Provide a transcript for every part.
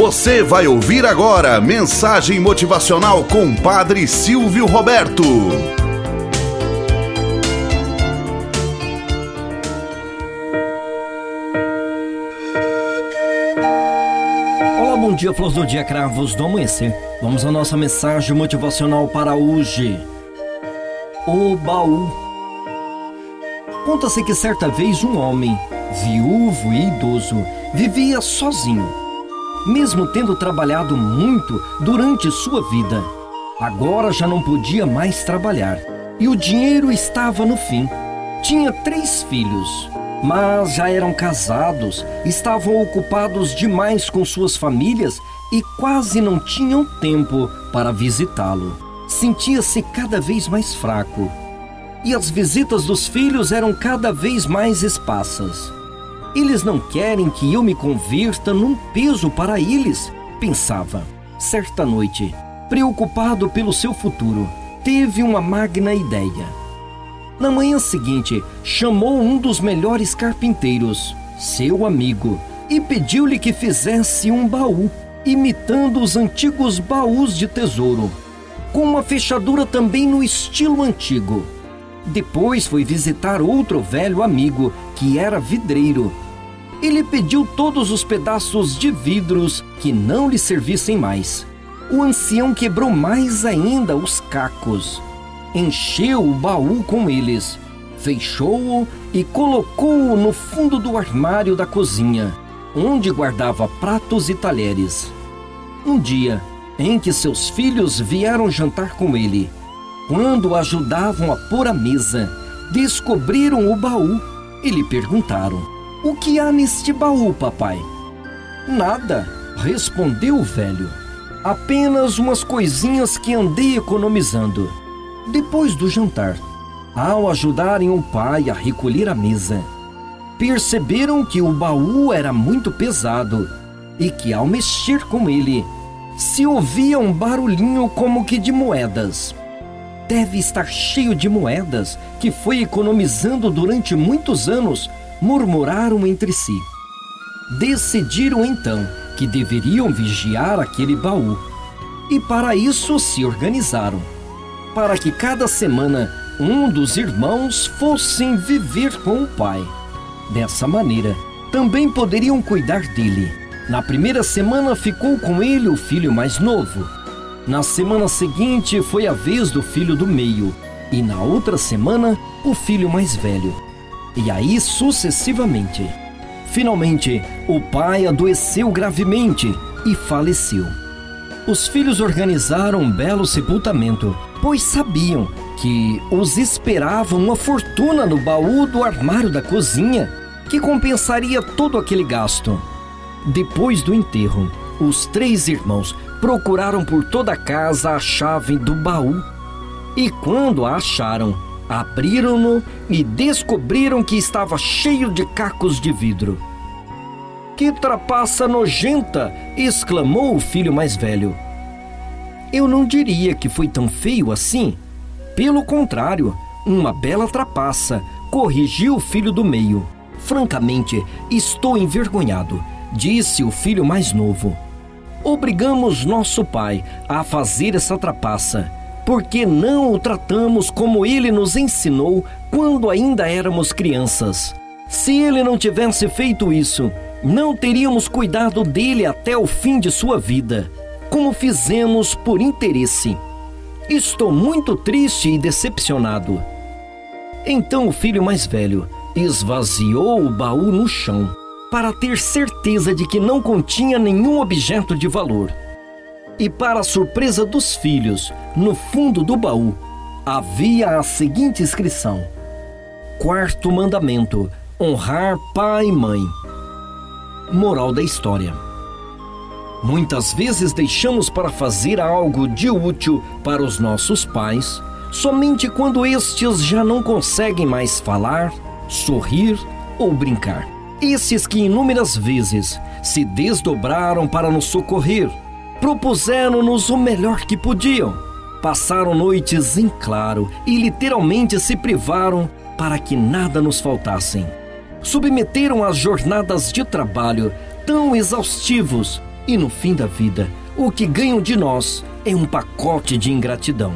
Você vai ouvir agora mensagem motivacional com Padre Silvio Roberto. Olá, bom dia, flores do dia, cravos do amanhecer. Vamos à nossa mensagem motivacional para hoje. O baú. Conta-se que certa vez um homem, viúvo e idoso, vivia sozinho, mesmo tendo trabalhado muito durante sua vida. Agora já não podia mais trabalhar e o dinheiro estava no fim. Tinha três filhos, mas já eram casados, estavam ocupados demais com suas famílias e quase não tinham tempo para visitá-lo. Sentia-se cada vez mais fraco e as visitas dos filhos eram cada vez mais esparsas. Eles não querem que eu me converta num peso para eles, pensava. Certa noite, preocupado pelo seu futuro, teve uma magna ideia. Na manhã seguinte, chamou um dos melhores carpinteiros, seu amigo, e pediu-lhe que fizesse um baú, imitando os antigos baús de tesouro, com uma fechadura também no estilo antigo. Depois foi visitar outro velho amigo, que era vidreiro. Ele pediu todos os pedaços de vidros que não lhe servissem mais. O ancião quebrou mais ainda os cacos. Encheu o baú com eles, fechou-o e colocou-o no fundo do armário da cozinha, onde guardava pratos e talheres. Um dia, em que seus filhos vieram jantar com ele, quando ajudavam a pôr a mesa, descobriram o baú e lhe perguntaram: O que há neste baú, papai? Nada, respondeu o velho. Apenas umas coisinhas que andei economizando. Depois do jantar, ao ajudarem o pai a recolher a mesa, perceberam que o baú era muito pesado e que ao mexer com ele, se ouvia um barulhinho como que de moedas deve estar cheio de moedas que foi economizando durante muitos anos, murmuraram entre si. Decidiram então que deveriam vigiar aquele baú e para isso se organizaram. Para que cada semana um dos irmãos fossem viver com o pai. Dessa maneira, também poderiam cuidar dele. Na primeira semana ficou com ele o filho mais novo na semana seguinte foi a vez do filho do meio, e na outra semana, o filho mais velho. E aí sucessivamente. Finalmente, o pai adoeceu gravemente e faleceu. Os filhos organizaram um belo sepultamento, pois sabiam que os esperava uma fortuna no baú do armário da cozinha, que compensaria todo aquele gasto. Depois do enterro, os três irmãos procuraram por toda a casa a chave do baú. E quando a acharam, abriram-no e descobriram que estava cheio de cacos de vidro. Que trapaça nojenta! exclamou o filho mais velho. Eu não diria que foi tão feio assim. Pelo contrário, uma bela trapaça, corrigiu o filho do meio. Francamente, estou envergonhado, disse o filho mais novo. Obrigamos nosso pai a fazer essa trapaça, porque não o tratamos como ele nos ensinou quando ainda éramos crianças. Se ele não tivesse feito isso, não teríamos cuidado dele até o fim de sua vida, como fizemos por interesse. Estou muito triste e decepcionado. Então o filho mais velho esvaziou o baú no chão para ter certeza de que não continha nenhum objeto de valor. E, para surpresa dos filhos, no fundo do baú havia a seguinte inscrição: Quarto mandamento: honrar pai e mãe. Moral da história. Muitas vezes deixamos para fazer algo de útil para os nossos pais somente quando estes já não conseguem mais falar, sorrir ou brincar. Esses que inúmeras vezes se desdobraram para nos socorrer, propuseram-nos o melhor que podiam, passaram noites em claro e literalmente se privaram para que nada nos faltassem. Submeteram as jornadas de trabalho tão exaustivos E no fim da vida, o que ganham de nós é um pacote de ingratidão.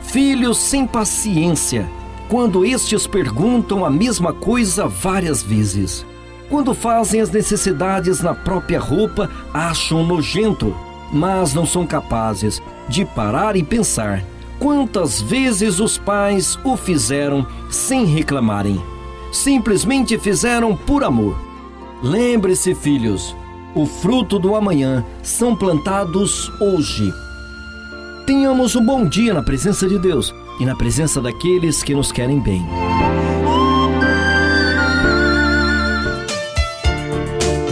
Filhos sem paciência, quando estes perguntam a mesma coisa várias vezes. Quando fazem as necessidades na própria roupa, acham nojento, mas não são capazes de parar e pensar quantas vezes os pais o fizeram sem reclamarem. Simplesmente fizeram por amor. Lembre-se, filhos, o fruto do amanhã são plantados hoje. Tenhamos um bom dia na presença de Deus e na presença daqueles que nos querem bem.